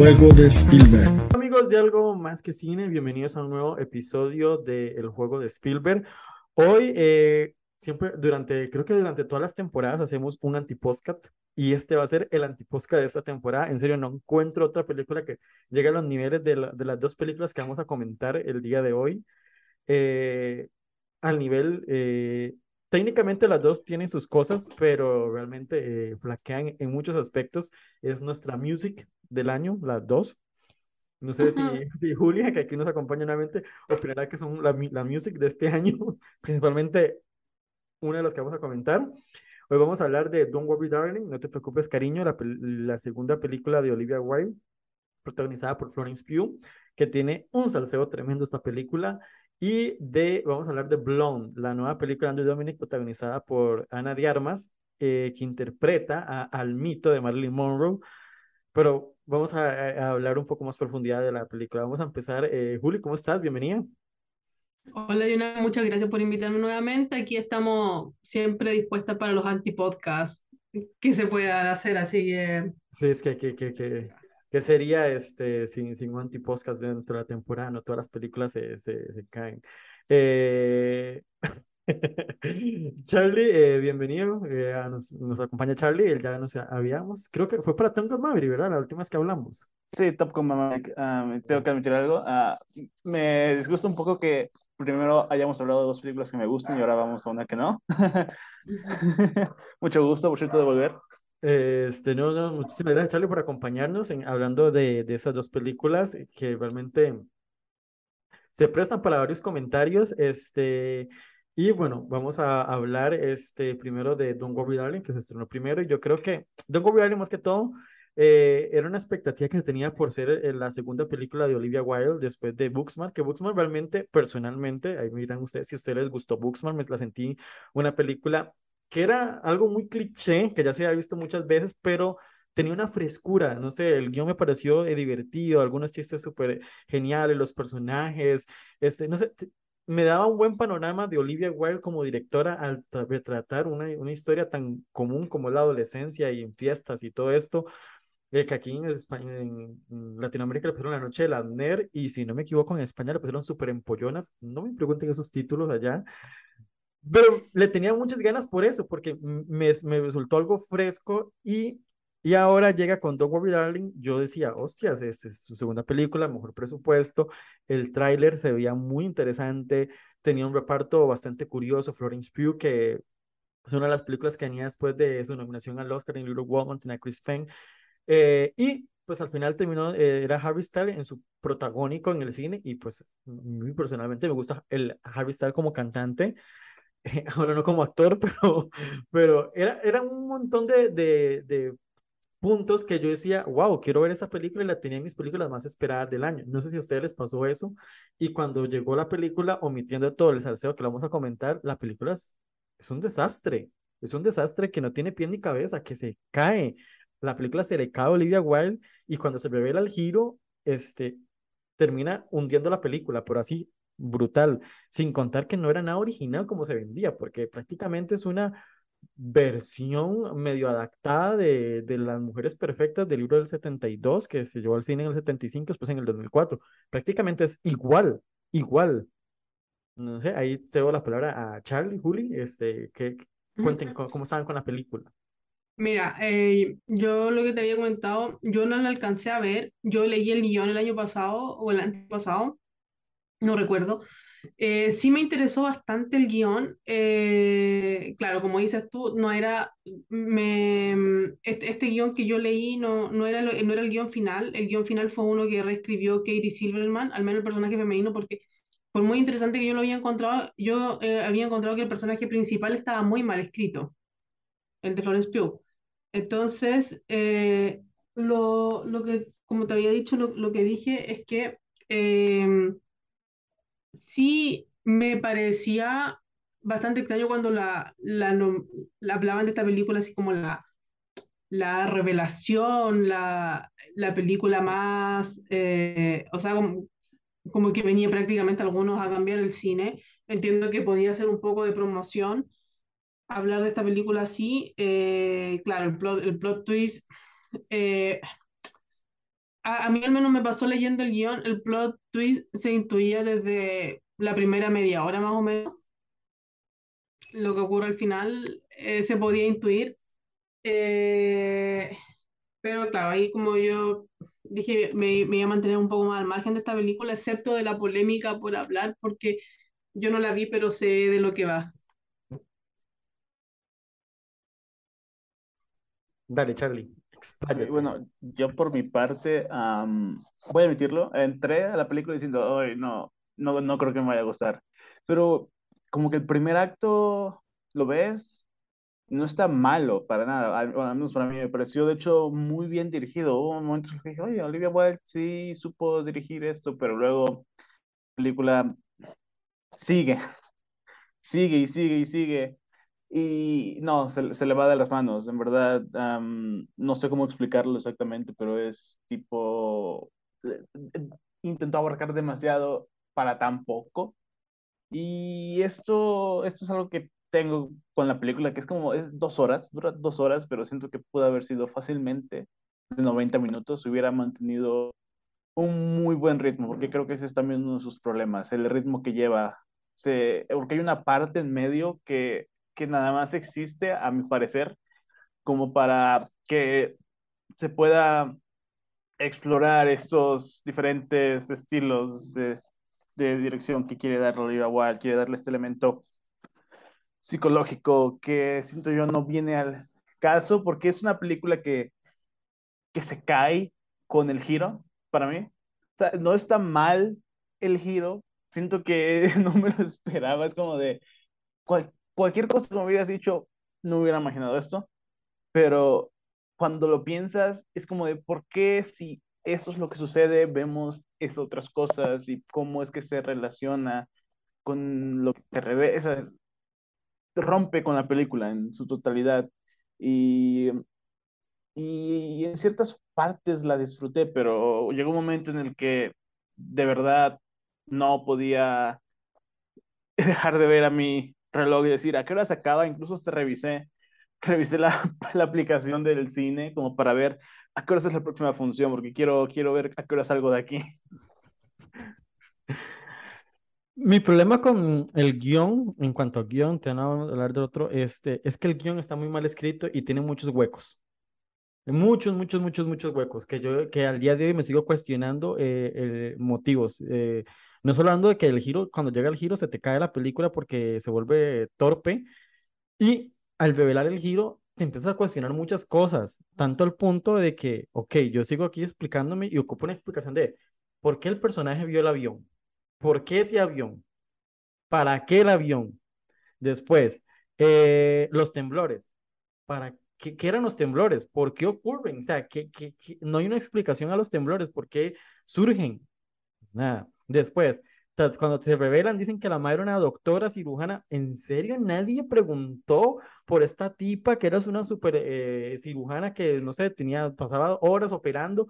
Juego de Spielberg. Amigos de Algo Más que Cine, bienvenidos a un nuevo episodio de El juego de Spielberg. Hoy, eh, siempre, durante, creo que durante todas las temporadas hacemos un antipostcat y este va a ser el antipostcat de esta temporada. En serio, no encuentro otra película que llegue a los niveles de las dos películas que vamos a comentar el día de hoy. Eh, al nivel, eh, técnicamente las dos tienen sus cosas, pero realmente eh, flaquean en muchos aspectos. Es nuestra music del año, las dos. No sé si, si Julia, que aquí nos acompaña nuevamente, opinará que son la, la music de este año, principalmente una de las que vamos a comentar. Hoy vamos a hablar de Don't Worry Darling, No te preocupes cariño, la, la segunda película de Olivia Wilde, protagonizada por Florence Pugh, que tiene un salseo tremendo esta película. Y de, vamos a hablar de Blonde, la nueva película de Andrew Dominic, protagonizada por Ana de Armas, eh, que interpreta a- al mito de Marilyn Monroe. Pero vamos a, a- hablar un poco más profundidad de la película. Vamos a empezar. Eh, Juli, ¿cómo estás? Bienvenida. Hola, Diana, muchas gracias por invitarme nuevamente. Aquí estamos siempre dispuestas para los antipodcasts que se puedan hacer, así que Sí, es que, que, que, que, que sería este, sin, sin un antipodcast dentro de la temporada, no todas las películas se, se, se caen. Eh, Charlie, eh, bienvenido. eh, nos, nos acompaña Charlie, él ya nos habíamos, creo que fue para Tom Gun Maverick, ¿verdad? La última vez que hablamos. Sí, Top Gun Maverick, me tengo que admitir algo. ah, me disgusta un poco que primero hayamos hablado de dos películas que me gustan y ahora vamos a una que no. Mucho gusto, por cierto, de volver. Este, no, no, muchísimas gracias, Charlie, por acompañarnos en, hablando de, de esas dos películas que realmente se prestan para varios comentarios. Este, y bueno, vamos a hablar este, primero de Don't Worry Darling, que se estrenó primero. Y yo creo que Don't Worry Darling, más que todo, eh, era una expectativa que se tenía por ser eh, la segunda película de Olivia Wilde después de Booksmart, que Booksmart realmente, personalmente, ahí miran ustedes si a ustedes les gustó Booksmart, me la sentí una película que era algo muy cliché, que ya se había visto muchas veces, pero tenía una frescura, no sé, el guion me pareció eh, divertido, algunos chistes súper geniales, los personajes, este, no sé, me daba un buen panorama de Olivia Wilde como directora al tra- retratar una, una historia tan común como la adolescencia y en fiestas y todo esto, eh, que aquí en, España, en Latinoamérica le pusieron La Noche de las NER y si no me equivoco en España le pusieron Super Empollonas, no me pregunten esos títulos allá, pero le tenía muchas ganas por eso, porque me, me resultó algo fresco y, y ahora llega con Don't Worry Darling. Yo decía, hostias, es, es su segunda película, mejor presupuesto. El tráiler se veía muy interesante, tenía un reparto bastante curioso. Florence Pugh, que es una de las películas que venía después de su nominación al Oscar en Little Woman, tenía Chris Penn. Eh, y pues al final terminó, eh, era Harry Styles en su protagónico en el cine y pues personalmente me gusta el Harry Styles como cantante ahora no como actor, pero, pero era, era un montón de, de, de puntos que yo decía, wow, quiero ver esta película y la tenía en mis películas más esperadas del año. No sé si a ustedes les pasó eso. Y cuando llegó la película, omitiendo todo el salseo que lo vamos a comentar, la película es, es un desastre. Es un desastre que no tiene pie ni cabeza, que se cae. La película se le cae a Olivia Wilde y cuando se revela el giro, este, termina hundiendo la película, por así brutal, sin contar que no era nada original como se vendía, porque prácticamente es una versión medio adaptada de, de Las Mujeres Perfectas del libro del 72, que se llevó al cine en el 75, después en el 2004. Prácticamente es igual, igual. No sé, ahí cedo la palabra a Charlie, Juli, este, que cuenten cómo, cómo estaban con la película. mira, eh, yo lo que te había comentado, yo no la alcancé a ver, yo leí el guion el año pasado o el año pasado, no recuerdo. Eh, sí me interesó bastante el guion. eh, claro, como dices tú, no era me, este, este guion que yo leí no, no era, no era el guion final. El guion final fue uno que reescribió Katie Silverman, al menos el personaje femenino, porque por muy interesante que yo lo había encontrado, yo eh, había encontrado que el personaje principal estaba muy mal escrito, el de Florence Pugh. Entonces, eh, lo, lo que, como te había dicho, lo, lo que dije es que em, sí me parecía bastante extraño cuando la, la, hablaban de esta película así como la, la revelación, la, la película más, eh, o sea, como, como que venía prácticamente algunos a cambiar el cine. Entiendo que podía ser un poco de promoción hablar de esta película así. eh, claro, el plot, el plot twist, eh, a, a mí al menos me pasó leyendo el guion, el plot twist se intuía desde la primera media hora más o menos. Lo que ocurre al final eh, se podía intuir. Eh, pero claro, ahí como yo dije, me, me iba a mantener un poco más al margen de esta película, excepto de la polémica por hablar, porque yo no la vi, pero sé de lo que va. Dale, Charlie, Expláyate. bueno, yo por mi parte, am, voy a admitirlo, entré a la película diciendo, ay, no, no, no creo que me vaya a gustar. Pero como que el primer acto, ¿lo ves? No está malo para nada, al, bueno, al menos para mí me pareció de hecho muy bien dirigido. Hubo momentos en los que dije, oye, Olivia Wilde sí supo dirigir esto, pero luego la película sigue, sigue y sigue y sigue. Y no, se, se le va de las manos, en verdad, am, no sé cómo explicarlo exactamente, pero es tipo, eh, eh, intentó abarcar demasiado para tan poco. Y esto, esto es algo que tengo con la película, que es como, es dos horas, dura dos horas, pero siento que pudo haber sido fácilmente de 90 minutos, hubiera mantenido un muy buen ritmo, porque creo que ese es también uno de sus problemas, el ritmo que lleva. Se, porque hay una parte en medio que, que nada más existe, a mi parecer, como para que se pueda explorar estos diferentes estilos de, de dirección que quiere dar Olivia Wilde, quiere darle este elemento psicológico que siento yo no viene al caso, porque es una película que, que se cae con el giro, para mí. O sea, no está mal el giro, siento que no me lo esperaba, es como de cual- cualquier cosa que me hubieras dicho, no hubiera imaginado esto, pero cuando lo piensas, es como de por qué si eso es lo que sucede, vemos esas otras cosas y cómo es que se relaciona con lo que te revela, rompe con la película en su totalidad. Y, y en ciertas partes la disfruté, pero llegó un momento en el que de verdad no podía dejar de ver a mi reloj y decir a qué hora se acaba. Incluso te revisé, revisé la, la aplicación del cine como para ver a qué hora es la próxima función, porque quiero, quiero ver a qué hora salgo de aquí. Mi problema con el guion, en cuanto al guion, te van a hablar de otro, este, es que el guion está muy mal escrito y tiene muchos huecos. Muchos, muchos, muchos, muchos huecos que yo que al día de hoy me sigo cuestionando eh, eh, motivos. Eh, no solo hablando de que el giro, cuando llega el giro, se te cae la película porque se vuelve torpe y al revelar el giro, te empiezas a cuestionar muchas cosas, tanto al punto de que, ok, yo sigo aquí explicándome y ocupo una explicación de por qué el personaje vio el avión, por qué ese avión, para qué el avión. Después, eh, los temblores, ¿para qué, qué eran los temblores? ¿Por qué ocurren? O sea, ¿qué, no hay una explicación a los temblores, ¿por qué surgen? Nada. Después, cuando se revelan, dicen que la madre era una doctora cirujana. ¿En serio nadie preguntó por esta tipa que era una super eh, cirujana que, no sé, tenía, pasaba horas operando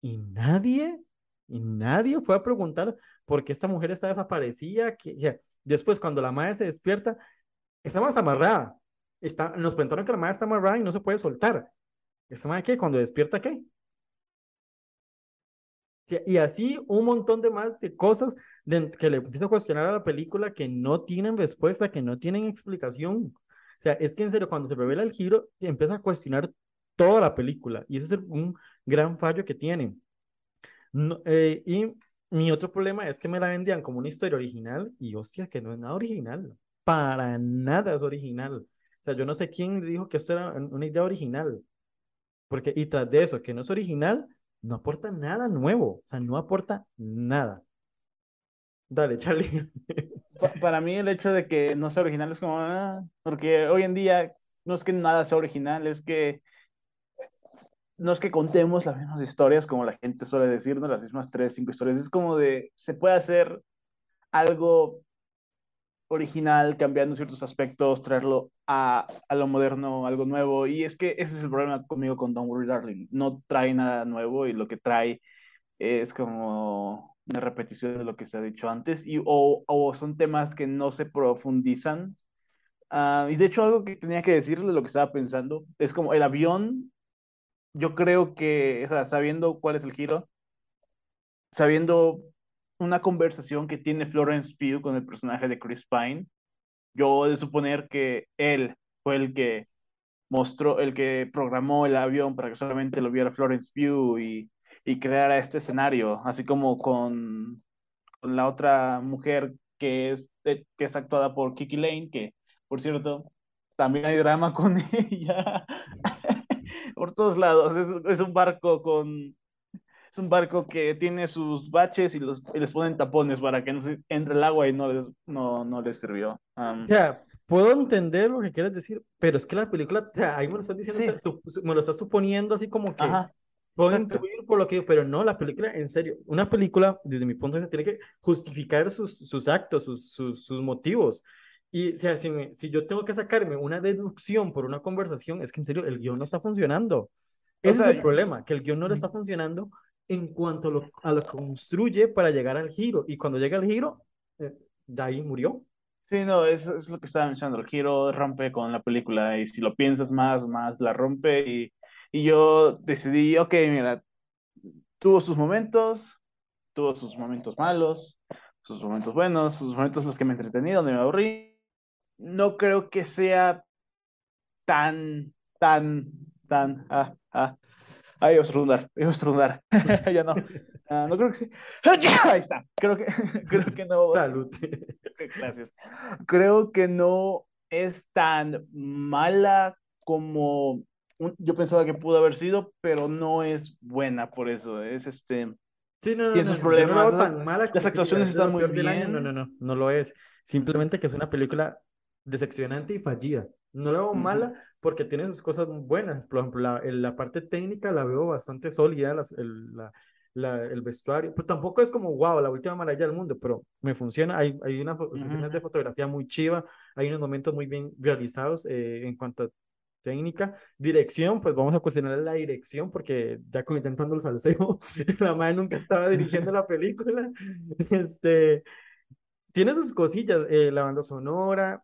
y nadie, y nadie fue a preguntar por qué esta mujer está desaparecida? Después, cuando la madre se despierta, está más amarrada. Está, nos contaron que la madre está amarrada y no se puede soltar. ¿Esta madre qué? Cuando despierta, ¿qué? Y así un montón de más de cosas de- que le empiezo a cuestionar a la película que no tienen respuesta, que no tienen explicación. O sea, es que en serio, cuando se revela el giro, empieza a cuestionar toda la película. Y ese es un gran fallo que tiene. Eh, y mi otro problema es que me la vendían como una historia original y hostia, que no es nada original. Para nada es original. O sea, yo no sé quién dijo que esto era un- una idea original. Porque, y tras de eso, que no es original, no aporta nada nuevo. O sea, no aporta nada. Dale, Charlie. Pa- para mí el hecho de que no sea original es como, ah, porque hoy en día no es que nada sea original, es que no es que contemos las mismas historias como la gente suele decir, ¿no? Las mismas tres, cinco historias. Es como de, se puede hacer algo original, cambiando ciertos aspectos, traerlo a, a lo moderno, algo nuevo. Y es que ese es el problema conmigo con Don't Worry Darling. No trae nada nuevo y lo que trae es como una repetición de lo que se ha dicho antes y, o, o son temas que no se profundizan. Ah, y de hecho algo que tenía que decirle, lo que estaba pensando, es como el avión yo creo que, o sabiendo cuál es el giro, sabiendo una conversación que tiene Florence Pugh con el personaje de Chris Pine, yo de suponer que él fue el que mostró, el que programó el avión para que solamente lo viera Florence Pugh y, y creara este escenario, así como con, con la otra mujer que es, eh, que es actuada por Kiki Lane, que por cierto, también hay drama con ella por todos lados. Es, es, un barco con. Es un barco que tiene sus baches y, los, y les ponen tapones para que no se entre el agua y no les, no, no les sirvió. Um, o sea, puedo entender lo que quieres decir, pero es que la película, o sea, ahí me lo estás diciendo, sí. o sea, me lo estás suponiendo así como que. Ajá. Puedo incluir por lo que, pero no, la película, en serio, una película, desde mi punto de vista, tiene que justificar sus, sus actos, sus, sus, sus motivos. Y o sea, si, me, si, yo tengo que sacarme una deducción por una conversación, es que en serio el guion no está funcionando. Ese o sea, es el problema, que el guion no le está funcionando en cuanto a lo, a lo construye para llegar al giro. Y cuando llega al giro, eh, de ahí murió. Sí, no, eso es lo que estaba mencionando. El giro rompe con la película y si lo piensas más, más la rompe. Y, y yo decidí, ok, mira, tuvo sus momentos, tuvo sus momentos malos, sus momentos buenos, sus momentos en los que me entretení, donde me aburrí no creo que sea tan, tan, tan, ah, ah. Ahí iba a estrundar, iba a estrundar. ya no. Uh, no creo que sí. Ahí está. Creo que, creo que no. Salud. Gracias. Creo que no es tan mala como un, yo pensaba que pudo haber sido, pero no es buena por eso. Es este. Sí, no, no, tiene sus no, problemas. no tan mala Las actuaciones están muy bien. Año. No, no, no, no lo es. Simplemente que es una película decepcionante y fallida. No la veo uh -huh. mala porque tiene sus cosas buenas. Por ejemplo, la, la parte técnica la veo bastante sólida, las, el, la, la, el vestuario. Pero tampoco es como, wow, la última maravilla del mundo, pero me funciona. Hay, hay unas uh -huh. de fotografía muy chiva, hay unos momentos muy bien realizados eh, en cuanto a técnica. Dirección, pues vamos a cuestionar la dirección porque ya con intentando el salseo, la madre nunca estaba dirigiendo la película. Este, tiene sus cosillas, eh, la banda sonora,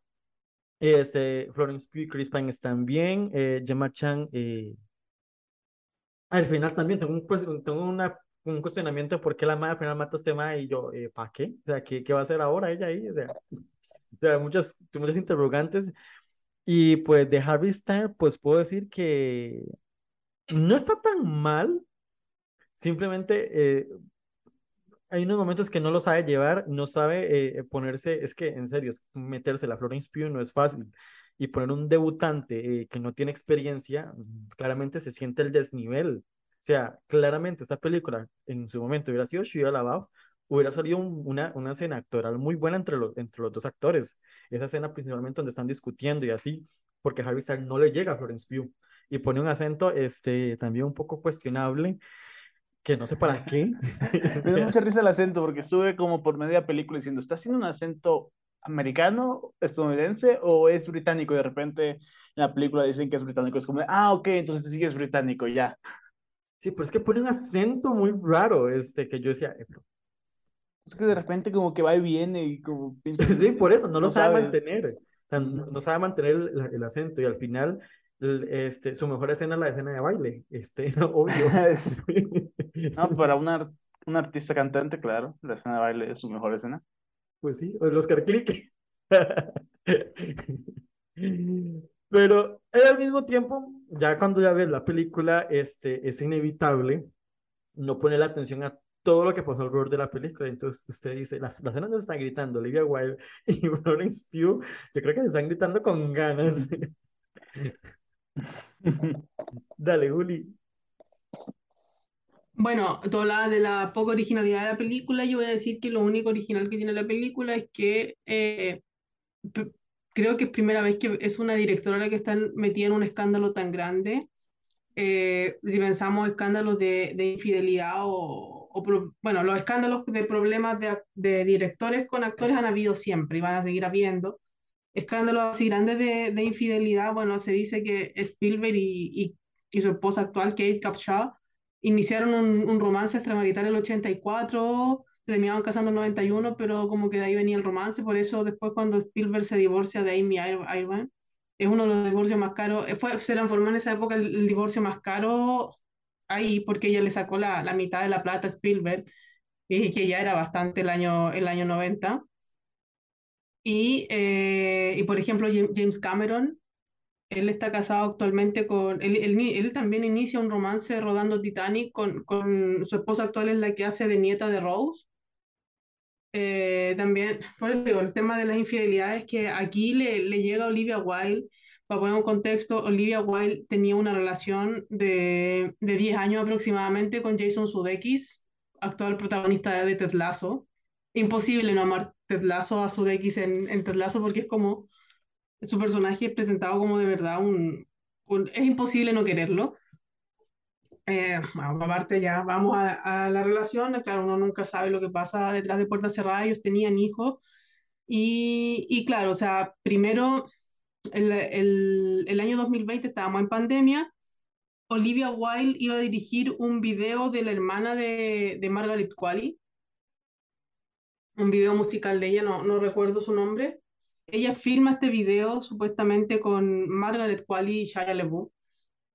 este, Florence Pugh y Chris Pine están bien. Eh, Gemma Chan, eh... al final también tengo un, tengo una, un cuestionamiento de por qué la madre al final mata a este madre y yo, eh, ¿para qué? O sea, ¿qué, ¿qué va a hacer ahora ella ahí? O sea, o sea muchas, muchas interrogantes. Y pues de Harvey Stein, pues puedo decir que no está tan mal. Simplemente eh, hay unos momentos que no lo sabe llevar, no sabe eh, ponerse, es que en serio, meterse la Florence Pugh no es fácil. Y poner un debutante eh, que no tiene experiencia, claramente se siente el desnivel. O sea, claramente esa película en su momento hubiera sido Shia LaBeouf, hubiera salido un, una, una escena actoral muy buena entre, los entre los dos actores. Esa escena principalmente donde están discutiendo y así, porque Harvey Stein no le llega a Florence Pugh. Y pone un acento este, también un poco cuestionable que no sé para qué. Me da mucha risa el acento porque estuve como por media película diciendo, ¿está haciendo un acento americano, estadounidense o es británico? Y de repente en la película dicen que es británico. Es como, ah, ok, entonces sí es británico, ya. Sí, pero es que pone un acento muy raro, este, que yo decía, eh, pero... Es que de repente como que va y viene y como... sí, por eso, no, no lo sabe sabes. mantener. No, no, sabe mantener el, el acento y al final este, su mejor escena es la escena de baile, este, obvio. no, para una, un artista cantante, claro, la escena de baile es su mejor escena. Pues sí, el Oscar Click. Pero al mismo tiempo, ya cuando ya ves la película, este, es inevitable no poner la atención a todo lo que pasó alrededor de la película. Entonces usted dice, las, las escenas donde están gritando Olivia Wilde y Florence Pugh, yo creo que se están gritando con ganas. Dale, Juli. Bueno, tú hablabas de la poca originalidad de la película. Yo voy a decir que lo único original que tiene la película es que eh, creo que es primera vez que es una directora la que está metida en un escándalo tan grande. Eh, si pensamos escándalos de, de infidelidad o, o pro, bueno, los escándalos de problemas de, de, directores con actores han habido siempre y van a seguir habiendo escándalos así grandes de, de, infidelidad, bueno, se dice que Spielberg y, y, su esposa actual, Kate Capshaw, iniciaron un, romance extramarital en el 84, se terminaron casando en el 91, pero como que de ahí venía el romance, por eso después cuando Spielberg se divorcia de Amy Irvine, es uno de los divorcios más caros, eh, fue, se transformó en esa época el, divorcio más caro ahí porque ella le sacó la, la mitad de la plata a Spielberg y que ya era bastante el año, el año 90. Y, eh, y por ejemplo, James Cameron, él está casado actualmente con, él, él, también inicia un romance rodando Titanic con, con su esposa actual, es la que hace de nieta de Rose. Eh, también, por eso digo, el tema de las infidelidades, que aquí le, le llega a Olivia Wilde, para poner un contexto, Olivia Wilde tenía una relación de, de 10 años aproximadamente con Jason Sudeikis, actual protagonista de Ted Lasso. Imposible no amar Ted Lasso a Sudeikis en, en Ted Lasso porque es como su personaje es presentado como de verdad un, un es imposible no quererlo. Eh, bueno, aparte ya vamos a, a, la relación, claro, uno nunca sabe lo que pasa detrás de puertas cerradas, ellos tenían hijos y, y claro, o sea, primero el, el, el año 2020 estábamos en pandemia, Olivia Wilde iba a dirigir un video de la hermana de, de Margaret Qualley, un video musical de ella, no, no recuerdo su nombre. Ella filma este video supuestamente con Margaret Qualley y Shia LaBeouf.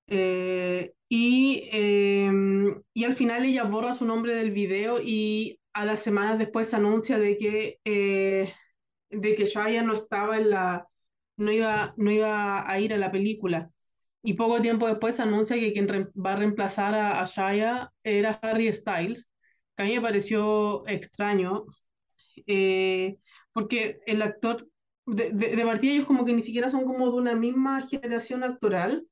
Eh, y, eh, y al final ella borra su nombre del video y a las semanas después anuncia de que, eh, de que Shia no estaba en la, no iba, no iba a ir a la película. Y poco tiempo después anuncia que quien va a reemplazar a, a Shia era Harry Styles, que a mí me pareció extraño, eh, porque el actor, de, de, de, partida ellos como que ni siquiera son como de una misma generación actoral,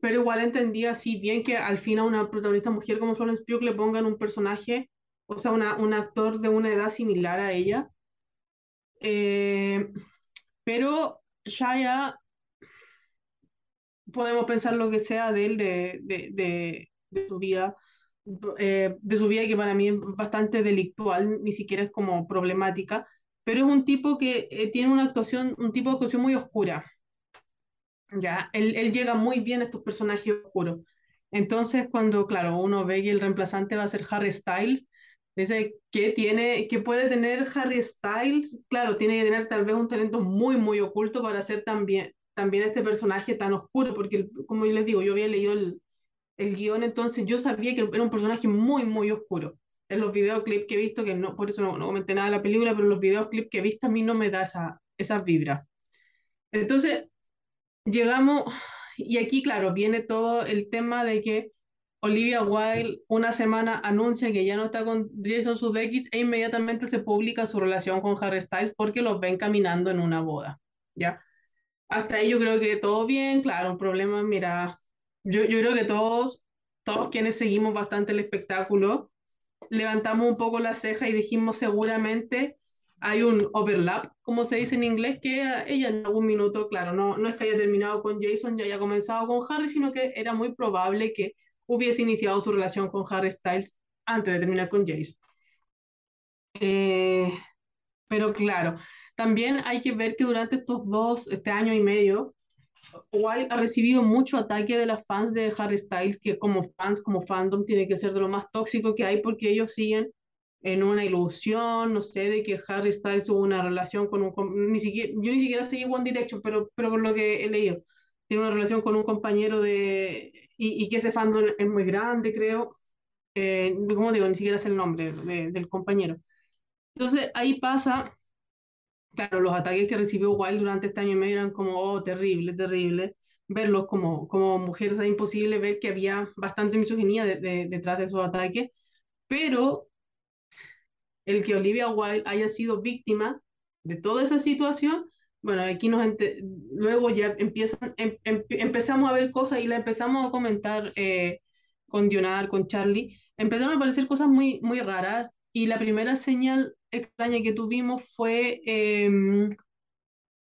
pero igual entendía así bien que al fin a una protagonista mujer como Florence Pugh le pongan un personaje, o sea, una, un actor de una edad similar a ella. Eh, pero Shia podemos pensar lo que sea de él, de, de, de, de su vida, eh, de su vida que para mí es bastante delictual, ni siquiera es como problemática, pero es un tipo que eh, tiene una actuación, un tipo de actuación muy oscura. Ya, él, él llega muy bien a estos personajes oscuros. Entonces, cuando, claro, uno ve que el reemplazante va a ser Harry Styles, dice, ¿qué tiene, qué puede tener Harry Styles? Claro, tiene que tener tal vez un talento muy, muy oculto para ser también, también este personaje tan oscuro, porque como les digo, yo había leído el, el guion, entonces yo sabía que era un personaje muy, muy oscuro. En los videoclips que he visto, que no, por eso no, no comenté nada de la película, pero los videoclips que he visto a mí no me da esa, esa vibra. Entonces, llegamos, y aquí, claro, viene todo el tema de que Olivia Wilde una semana anuncia que ya no está con Jason Sudeikis e inmediatamente se publica su relación con Harry Styles porque los ven caminando en una boda, ¿ya? Hasta ahí yo creo que todo bien, claro, un problema, mira, yo, yo creo que todos, todos quienes seguimos bastante el espectáculo, levantamos un poco la ceja y dijimos seguramente hay un overlap, como se dice en inglés, que ella en algún minuto, claro, no, no es que haya terminado con Jason y haya comenzado con Harry, sino que era muy probable que hubiese iniciado su relación con Harry Styles antes de terminar con Jason. Eh, pero claro, también hay que ver que durante estos dos, este año y medio, Wild ha recibido mucho ataque de las fans de Harry Styles, que como fans, como fandom, tiene que ser de lo más tóxico que hay porque ellos siguen en una ilusión, no sé, de que Harry Styles tuvo una relación con un... Ni siquiera, yo ni siquiera seguí One Direction, pero, pero por lo que he leído, tiene una relación con un compañero de... Y, y que ese fandom es muy grande, creo. Eh, como digo, ni siquiera es el nombre de, del compañero. Entonces ahí pasa, claro, los ataques que recibió Wild durante este año y medio eran como, oh, terrible, terrible. Verlos como, como mujeres, es imposible ver que había bastante misoginia de, de, detrás de esos ataques, pero el que Olivia Wilde haya sido víctima de toda esa situación, bueno, aquí nos luego ya empiezan, em em empezamos a ver cosas y la empezamos a comentar eh, con Dionar, con Charlie, empezaron a aparecer cosas muy, muy raras y la primera señal extraña que tuvimos fue, eh,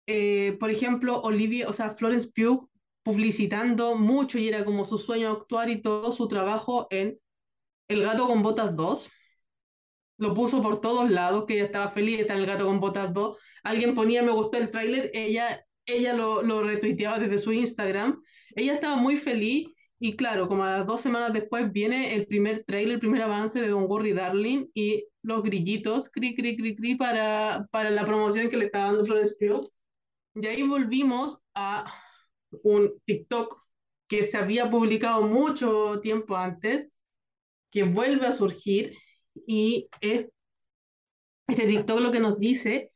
eh, por ejemplo, Olivia, o sea, Florence Pugh publicitando mucho y era como su sueño actuar y todo su trabajo en El gato con botas 2 lo puso por todos lados, que ella estaba feliz de estar el gato con botas 2. Alguien ponía me gustó el tráiler, ella, ella lo, lo retuiteaba desde su Instagram. Ella estaba muy feliz y claro, como a las dos semanas después viene el primer tráiler, el primer avance de Don Gorry Darling y los grillitos, cri, cri, cri, cri, para, para la promoción que le estaba dando Florence Pugh. Y ahí volvimos a un TikTok que se había publicado mucho tiempo antes, que vuelve a surgir y es, este TikTok lo que nos dice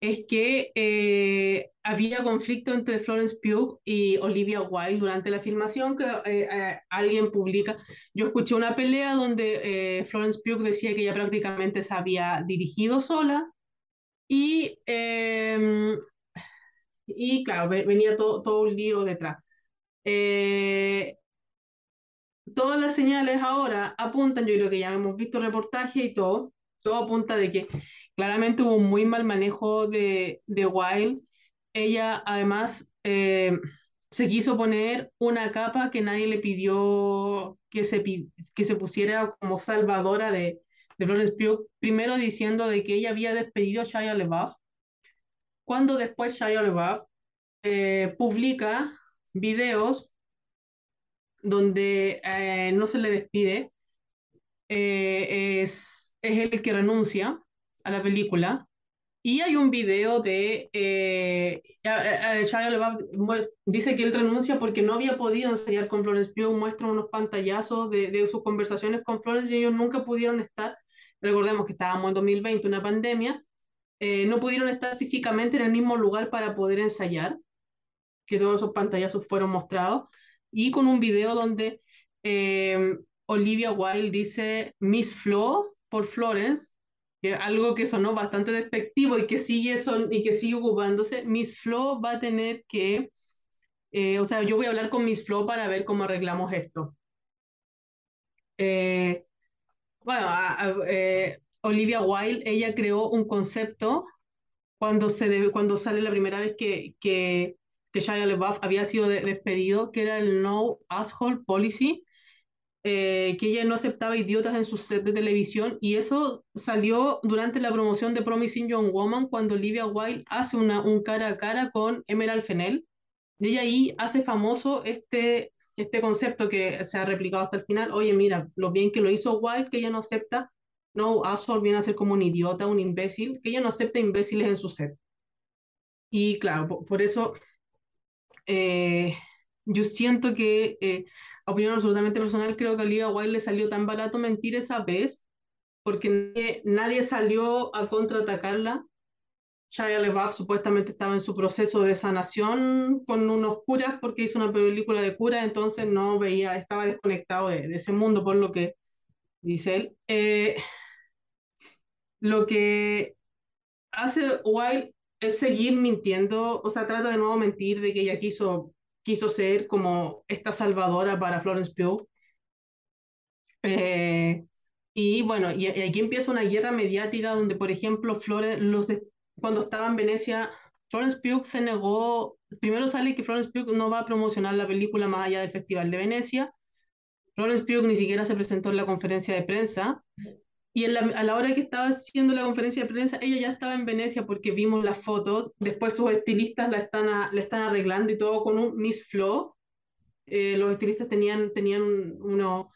es que eh, había conflicto entre Florence Pugh y Olivia Wilde durante la filmación que eh, eh, alguien publica. Yo escuché una pelea donde Florence Pugh decía que ella prácticamente se había dirigido sola y, em, y claro, venía todo, todo un lío detrás. todas las señales ahora apuntan, yo creo que ya hemos visto reportaje y todo, todo apunta de que claramente hubo un muy mal manejo de, de Wild. Ella además eh, se quiso poner una capa que nadie le pidió que se, que se pusiera como salvadora de, de Florence Pugh, primero diciendo de que ella había despedido a Shia LaBeouf, cuando después Shia LaBeouf eh, publica videos donde eh, no se le despide, es, es el que renuncia a la película. Y hay un video de eh, dice que él renuncia porque no había podido ensayar con Florence Pugh, muestra unos pantallazos de, sus conversaciones con Florence y ellos nunca pudieron estar, recordemos que estábamos en 2020, una pandemia, eh, no pudieron estar físicamente en el mismo lugar para poder ensayar, que todos esos pantallazos fueron mostrados, y con un video donde eh, Olivia Wilde dice Miss Flo por Florence, que algo que sonó bastante despectivo y que sigue, son, y que sigue ocupándose, Miss Flo va a tener que, eh, o sea, yo voy a hablar con Miss Flo para ver cómo arreglamos esto. Eh, bueno, eh, Olivia Wilde, ella creó un concepto cuando, se cuando sale la primera vez que, que, que Shia LaBeouf había sido despedido, que era el No Asshole Policy, eh, que ella no aceptaba idiotas en su set de televisión y eso salió durante la promoción de Promising Young Woman cuando Olivia Wilde hace una, un cara a cara con Emerald Fennell y ella ahí hace famoso este, este concepto que se ha replicado hasta el final, oye mira, lo bien que lo hizo Wilde, que ella no acepta, no, asshole viene a ser como un idiota, un imbécil, que ella no acepta imbéciles en su set. Y claro, por, eso eh, yo siento que eh, opinión absolutamente personal, creo que a Olivia Wilde le salió tan barato mentir esa vez, porque nadie, salió a contraatacarla. Shia LaBeouf supuestamente estaba en su proceso de sanación con unos curas porque hizo una película de cura, entonces no veía, estaba desconectado de, ese mundo por lo que dice él. Eh, lo que hace Wilde es seguir mintiendo, o sea, trata de nuevo mentir de que ella quiso quiso ser como esta salvadora para Florence Pugh. Eh, y bueno, y, aquí empieza una guerra mediática donde, por ejemplo, Florence, los cuando estaba en Venecia, Florence Pugh se negó, primero sale que Florence Pugh no va a promocionar la película más allá del Festival de Venecia. Florence Pugh ni siquiera se presentó en la conferencia de prensa y a la hora que estaba haciendo la conferencia de prensa, ella ya estaba en Venecia porque vimos las fotos. Después sus estilistas la están, la están arreglando y todo con un Miss Flo. Eh, los estilistas tenían, tenían unos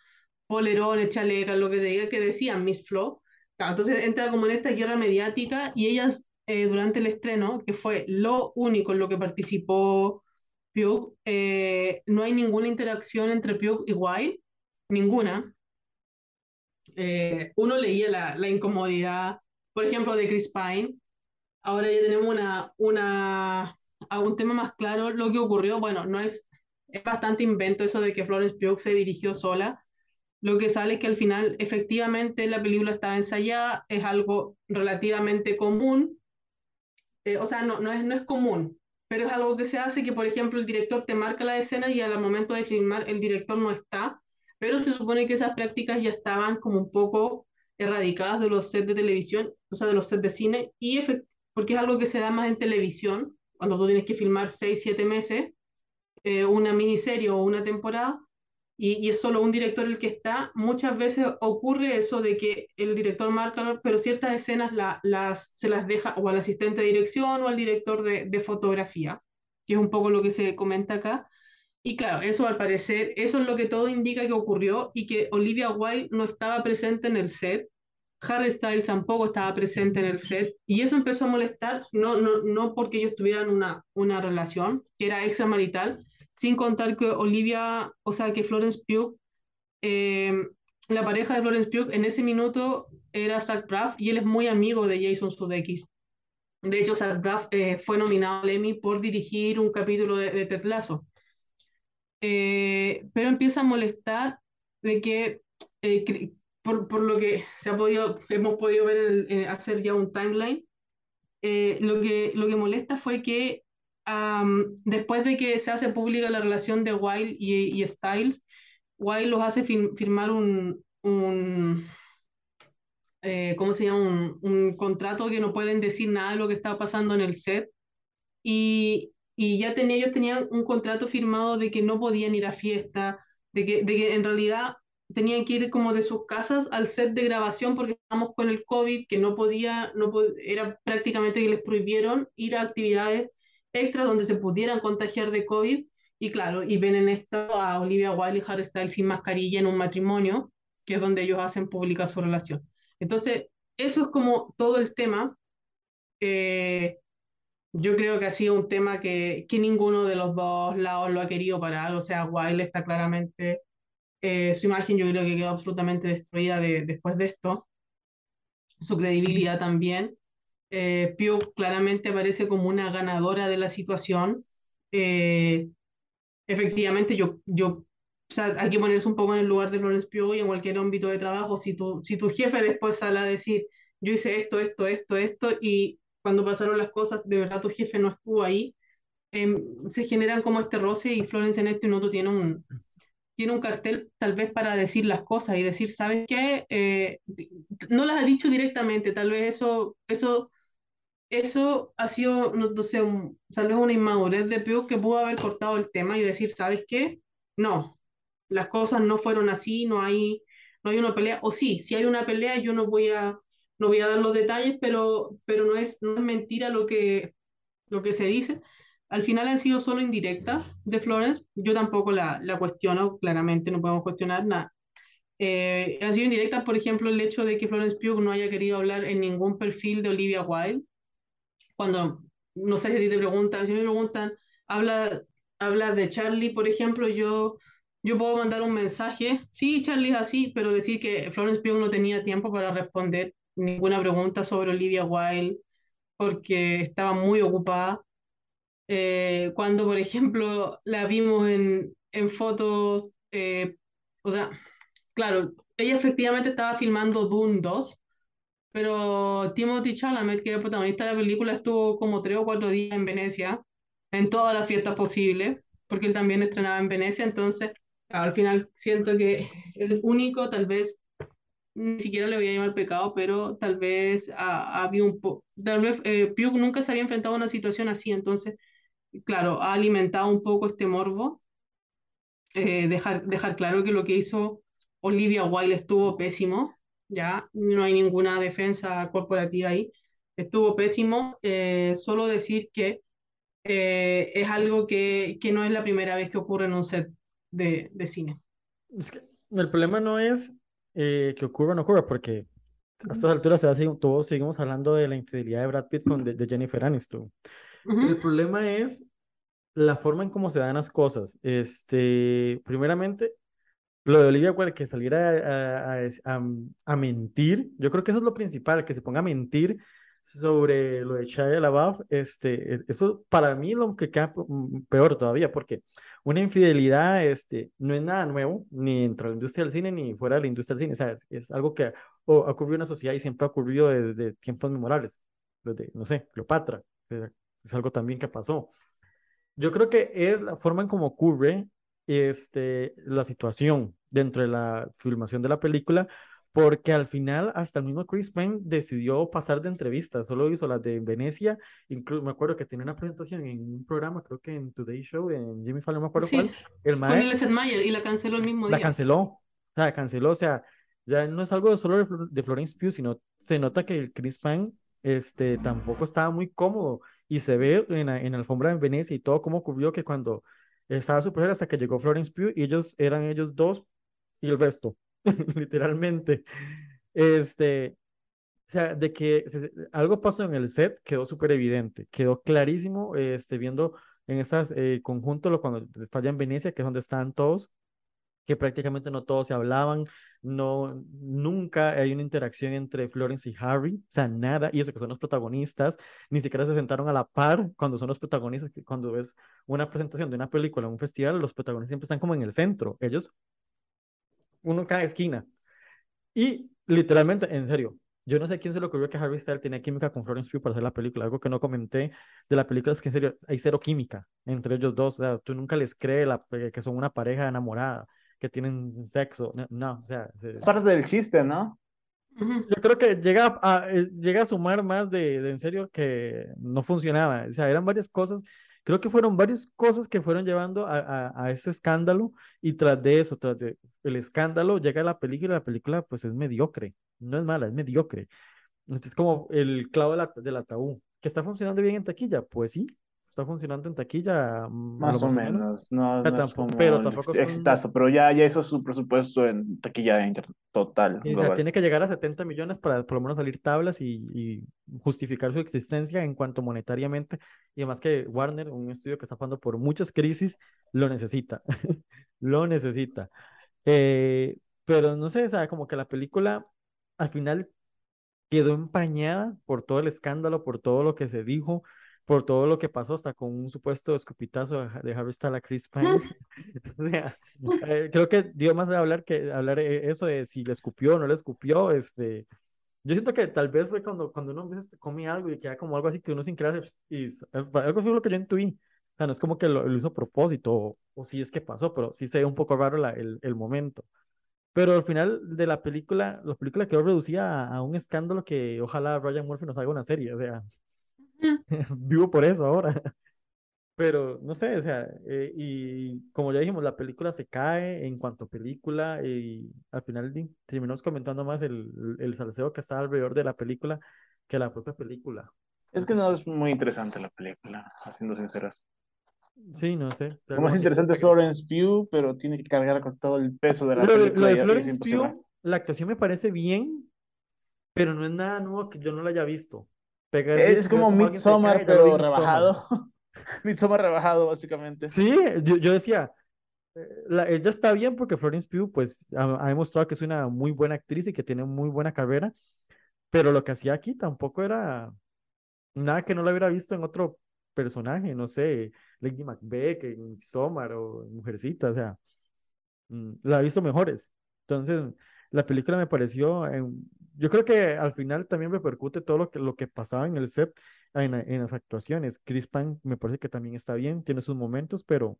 polerones, chalecas, lo que se diga, que decían Miss Flo. entonces entra como en esta guerra mediática y ellas eh, durante el estreno, que fue lo único en lo que participó Pugh, eh, no hay ninguna interacción entre Pugh y Wilde, ninguna. Eh, uno leía la, incomodidad, por ejemplo, de Chris Pine. Ahora ya tenemos una, una, un tema más claro. Lo que ocurrió, bueno, no es, es bastante invento eso de que Florence Pugh se dirigió sola. Lo que sale es que al final, efectivamente, la película estaba ensayada, es algo relativamente común. Eh, o sea, no, no, es, no es común, pero es algo que se hace que, por ejemplo, el director te marca la escena y al momento de filmar el director no está pero se supone que esas prácticas ya estaban como un poco erradicadas de los sets de televisión, o sea, de los sets de cine, y porque es algo que se da más en televisión, cuando tú tienes que filmar seis, siete meses, eh, una miniserie o una temporada, y, es solo un director el que está, muchas veces ocurre eso de que el director marca, pero ciertas escenas las, se las deja o al asistente de dirección o al director de, de fotografía, que es un poco lo que se comenta acá, y claro, eso al parecer, eso es lo que todo indica que ocurrió y que Olivia Wilde no estaba presente en el set. Harry Styles tampoco estaba presente en el set y eso empezó a molestar, no, no, no porque ellos tuvieran una, una relación que era extramarital, sin contar que Olivia, o sea, que Florence Pugh, eh, la pareja de Florence Pugh en ese minuto era Zach Braff y él es muy amigo de Jason Sudeikis. De hecho, Zach Braff eh, fue nominado al Emmy por dirigir un capítulo de, de Ted Lasso. Eh, pero empieza a molestar de que, eh, por, por, lo que se ha podido, hemos podido ver en hacer ya un timeline, lo, que, lo que molesta fue que um, después de que se hace pública la relación de Wild y, y Styles, Wild los hace firmar un, un eh, ¿cómo se llama? Un, un, contrato que no pueden decir nada de lo que está pasando en el set. Y, y ya tenía, ellos tenían un contrato firmado de que no podían ir a fiesta, de que, de que en realidad tenían que ir como de sus casas al set de grabación porque estábamos con el COVID, que no podía, no era prácticamente que les prohibieron ir a actividades extras donde se pudieran contagiar de COVID. Y claro, y ven en esto a Olivia Wilde y Harry Styles sin mascarilla en un matrimonio, que es donde ellos hacen pública su relación. Entonces, eso es como todo el tema. Eh, yo creo que ha sido un tema que, que ninguno de los dos lados lo ha querido parar. O sea, Wilde está claramente, eh, su imagen yo creo que quedó absolutamente destruida de, después de esto. Su credibilidad también. Eh, Pugh claramente aparece como una ganadora de la situación. Eh, efectivamente, yo, yo, o sea, hay que ponerse un poco en el lugar de Florence Pugh y en cualquier ámbito de trabajo. Si tu, si tu jefe después sale a decir, yo hice esto, esto, esto, esto, y cuando pasaron las cosas, de verdad tu jefe no estuvo ahí, eh, se generan como este roce y Florence en este minuto tiene un, tiene un cartel tal vez para decir las cosas y decir, ¿sabes qué? Eh, no las ha dicho directamente, tal vez eso, eso eso ha sido, no, sé, tal vez una inmadurez de Pugh que pudo haber cortado el tema y decir, ¿sabes qué? No, las cosas no fueron así, no hay, no hay una pelea, o sí, si hay una pelea, yo no voy a, no voy a dar los detalles, pero, pero no, es, no es mentira lo que, lo que se dice. Al final han sido solo indirectas de Florence, yo tampoco la, la cuestiono, claramente no podemos cuestionar nada. Eh, han sido indirectas, por ejemplo, el hecho de que Florence Pugh no haya querido hablar en ningún perfil de Olivia Wilde, cuando, no sé si te preguntan, si me preguntan, habla, habla de Charlie, por ejemplo, yo, yo puedo mandar un mensaje, sí, Charlie es así, pero decir que Florence Pugh no tenía tiempo para responder ninguna pregunta sobre Olivia Wilde porque estaba muy ocupada. Eh, cuando, por ejemplo, la vimos en, en fotos, eh, o sea, claro, ella efectivamente estaba filmando Dune 2, pero Timothy Chalamet, que es el protagonista de la película, estuvo como tres o cuatro días en Venecia, en todas las fiestas posibles, porque él también estrenaba en Venecia, entonces al final siento que el único, tal vez, ni siquiera le voy a llamar pecado, pero tal vez ha, habido un poco, tal vez eh, nunca se había enfrentado a una situación así, entonces, claro, ha alimentado un poco este morbo, eh, dejar, dejar claro que lo que hizo Olivia Wilde estuvo pésimo, ya no hay ninguna defensa corporativa ahí. Estuvo pésimo, eh, solo decir que eh, es algo que, que, no es la primera vez que ocurre en un set de, de cine. El problema no es eh, que ocurra o no ocurra, porque a estas alturas todos seguimos hablando de la infidelidad de Brad Pitt con de, de Jennifer Aniston. Uh -huh. El problema es la forma en cómo se dan las cosas. Este, primeramente, lo de Olivia Wilde, que saliera a, a, a, a, mentir, yo creo que eso es lo principal, que se ponga a mentir sobre lo de Shia LaBeouf, este, eso para mí lo que queda peor todavía, porque una infidelidad este, no es nada nuevo, ni dentro de la industria del cine, ni fuera de la industria del cine, o sea, es, es algo que o, ocurrió en la sociedad y siempre ha ocurrido desde tiempos memorables, desde, no sé, Cleopatra, es algo también que pasó. Yo creo que es la forma en cómo ocurre este, la situación dentro de la filmación de la película, porque al final hasta el mismo Chris Penn decidió pasar de entrevistas, solo hizo las de Venecia, incluso me acuerdo que tenía una presentación en un programa, creo que en Today Show, en Jimmy Fallon, no me acuerdo sí, cuál, el maestro, y la canceló el mismo la día. canceló, o sea, canceló, o sea, ya no es algo solo de, de Florence Pugh, sino se nota que el Chris Penn este, tampoco estaba muy cómodo y se ve en la, en la alfombra en Venecia y todo cómo ocurrió que cuando estaba su hasta que llegó Florence Pugh y ellos eran ellos dos y el resto, literalmente. Este, sea, de que se- algo pasó en el set quedó súper evidente, quedó clarísimo, este, viendo en estas eh, conjunto, lo, cuando está allá en Venecia, que es donde están todos, que prácticamente no todos se hablaban, no, nunca hay una interacción entre Florence y Harry, o sea, nada, y eso que son los protagonistas, ni siquiera se sentaron a la par cuando son los protagonistas, cuando ves una presentación de una película en un festival, los protagonistas siempre están como en el centro, ellos, uno en cada esquina. Y literalmente, en serio, yo no sé quién se le ocurrió que Harry Styles tenía química con Florence Pugh para hacer la película. Algo que no comenté de la película es que en serio hay cero química entre ellos dos. O sea, tú nunca les crees la, eh, que son una pareja enamorada, que tienen sexo. No, no, o sea, se- Parte del chiste, ¿no? Yo creo que llega a, eh, llega a sumar más de, de en serio que no funcionaba. O sea, eran varias cosas. Creo que fueron varias cosas que fueron llevando a, a, a ese escándalo y tras de eso, tras de el escándalo, llega la película y la película pues es mediocre. No es mala, es mediocre. Este es como el clavo del ataúd. ¿Que está funcionando bien en taquilla? Pues sí, está funcionando en taquilla. mm, Más o menos, no, sea, no es tampoco- como pero son- exitazo, pero ya, ya hizo su presupuesto en taquilla inter- total, Y, o sea, tiene que llegar a 70 millones para por lo menos salir tablas y, y justificar su existencia en cuanto monetariamente. Y además que Warner, un estudio que está pasando por muchas crisis, lo necesita. lo necesita. Eh, pero no sé, o sea, como que la película al final quedó empañada por todo el escándalo, por todo lo que se dijo, por todo lo que pasó, hasta con un supuesto escupitazo de Harry Styles a Chris Pine. O sea, eh, creo que dio más de hablar que hablar eh, eso de si le escupió o no le escupió. Este, yo siento que tal vez fue cuando, cuando uno come algo y queda como algo así que uno sin hace, y eh, algo fue lo que yo intuí. O sea, no es como que lo, lo hizo a propósito o, o si es que pasó, pero sí se ve un poco raro la- el, el momento. Pero al final de la película, la película quedó reducida a, a un escándalo que ojalá Ryan Murphy nos haga una serie. O sea. vivo por eso ahora. Pero no sé, o sea, eh, y como ya dijimos, la película se cae en cuanto a película y al final terminamos comentando más el, el salseo que está alrededor de la película que la propia película. Es que no es muy interesante la película, siendo sinceros. Sí, no sé. Lo más interesante es Florence Pugh, pero tiene que cargar con todo el peso de la Lo película. lo de Florence. Pugh, la actuación me parece bien, pero no es nada nuevo que yo no la haya visto. Pegar Es gritos, como Midsommar, lo pero Midsommar. rebajado. Midsommar rebajado, básicamente. Sí, yo, yo decía, eh, la, ella está bien porque Florence Pugh pues ha, ha demostrado que es una muy buena actriz y que tiene muy buena carrera, pero lo que hacía aquí tampoco era nada que no la hubiera visto en otro personaje, no sé, Lady Macbeth, en Midsommar o en Mujercita, o sea, mm, la he visto mejores. Entonces, la película me pareció, en- yo creo que al final también repercute todo lo que, lo que pasaba en el set, en, en las actuaciones. Chris Pine me parece que también está bien, tiene sus momentos, pero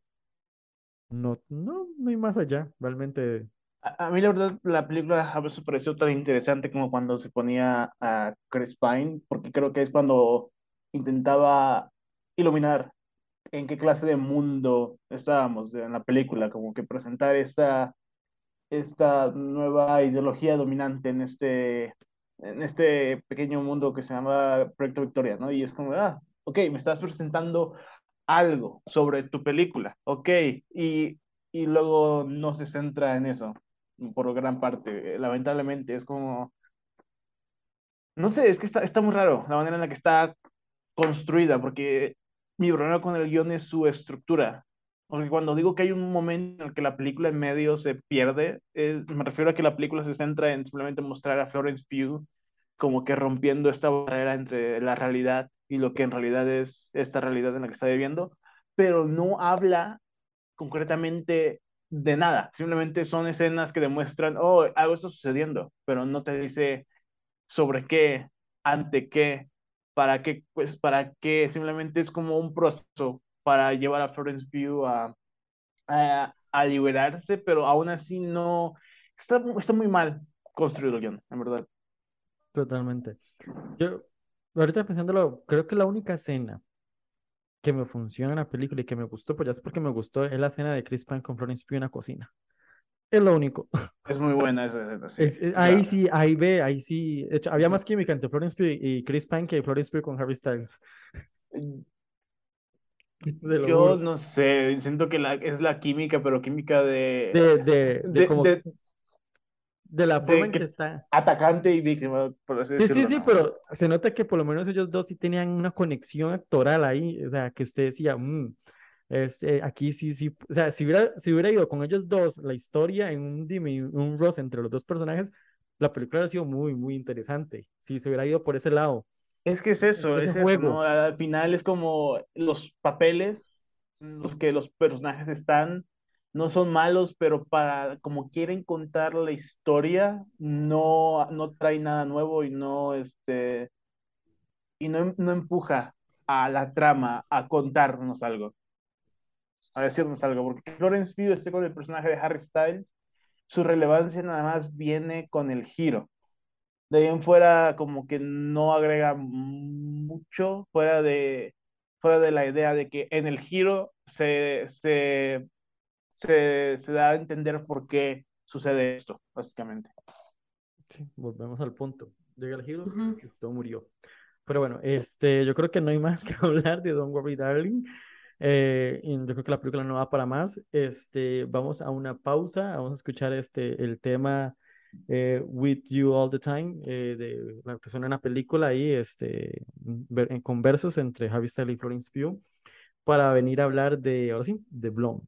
no, no, no hay más allá, realmente. A, mí la verdad la película a veces pareció tan interesante como cuando se ponía a Chris Pine, porque creo que es cuando intentaba iluminar en qué clase de mundo estábamos en la película, como que presentar esta, esta nueva ideología dominante en este, en este pequeño mundo que se llama Proyecto Victoria, ¿no? Y es como, ah, ok, me estás presentando algo sobre tu película, ok, y, y luego no se centra en eso por gran parte. Lamentablemente es como, no sé, es que está, está muy raro la manera en la que está construida, porque mi problema con el guion es su estructura. Porque cuando digo que hay un momento en el que la película en medio se pierde, eh, me refiero a que la película se centra en simplemente mostrar a Florence Pugh como que rompiendo esta barrera entre la realidad y lo que en realidad es esta realidad en la que está viviendo, pero no habla concretamente de nada. Simplemente son escenas que demuestran, oh, algo está sucediendo, pero no te dice sobre qué, ante qué, para qué, pues para qué. Simplemente es como un proceso para llevar a Florence Pugh a, a, a liberarse, pero aún así no, está, está muy mal construido el guion, en verdad. Totalmente. Yo, ahorita pensándolo, creo que la única escena que me funciona en la película y que me gustó, pues ya es porque me gustó, es la escena de Chris Pine con Florence Pugh en la cocina. Es lo único. Es muy buena esa escena, sí. Es- es- sea, ahí sí, ahí ve, ahí sí. Hecho, había más química entre Florence Pugh y Chris Pine que Florence Pugh con Harry Styles. Yo no sé, siento que la, es la química, pero química de... De, de, de de- como, de- de la forma en que- que está. Atacante y víctima, por así Sí, sí, sí, pero se nota que por lo menos ellos dos sí tenían una conexión actoral ahí, o sea, que usted decía, "Mm, este, aquí sí, sí, o sea, si hubiera, si hubiera ido con ellos dos la historia en un dime, un roce entre los dos personajes, la película hubiera sido muy, muy interesante, si se hubiera ido por ese lado. Es que es eso, ese es eso, juego. ¿no? Al final es como los papeles, los que los personajes están, no son malos, pero para como quieren contar la historia, no, no trae nada nuevo y no, este, y no, no empuja a la trama a contarnos algo, a decirnos algo, porque Florence Pugh esté con el personaje de Harry Styles, su relevancia nada más viene con el giro. De ahí en fuera, como que no agrega mucho fuera de, fuera de la idea de que en el giro se, se, se, se da a entender por qué sucede esto, básicamente. Sí, volvemos al punto. Llega el giro Ujú. y todo murió. Pero bueno, este, yo creo que no hay más que hablar de Don't Worry Darling. Eh, y yo creo que la película no va para más. Este, vamos a una pausa. Vamos a escuchar este, el tema eh, With You All the Time, eh, de la que suena en la película ahí, este, en- con versos entre Harry Styles y Florence Pugh, para venir a hablar de, ahora sí, de Blonde.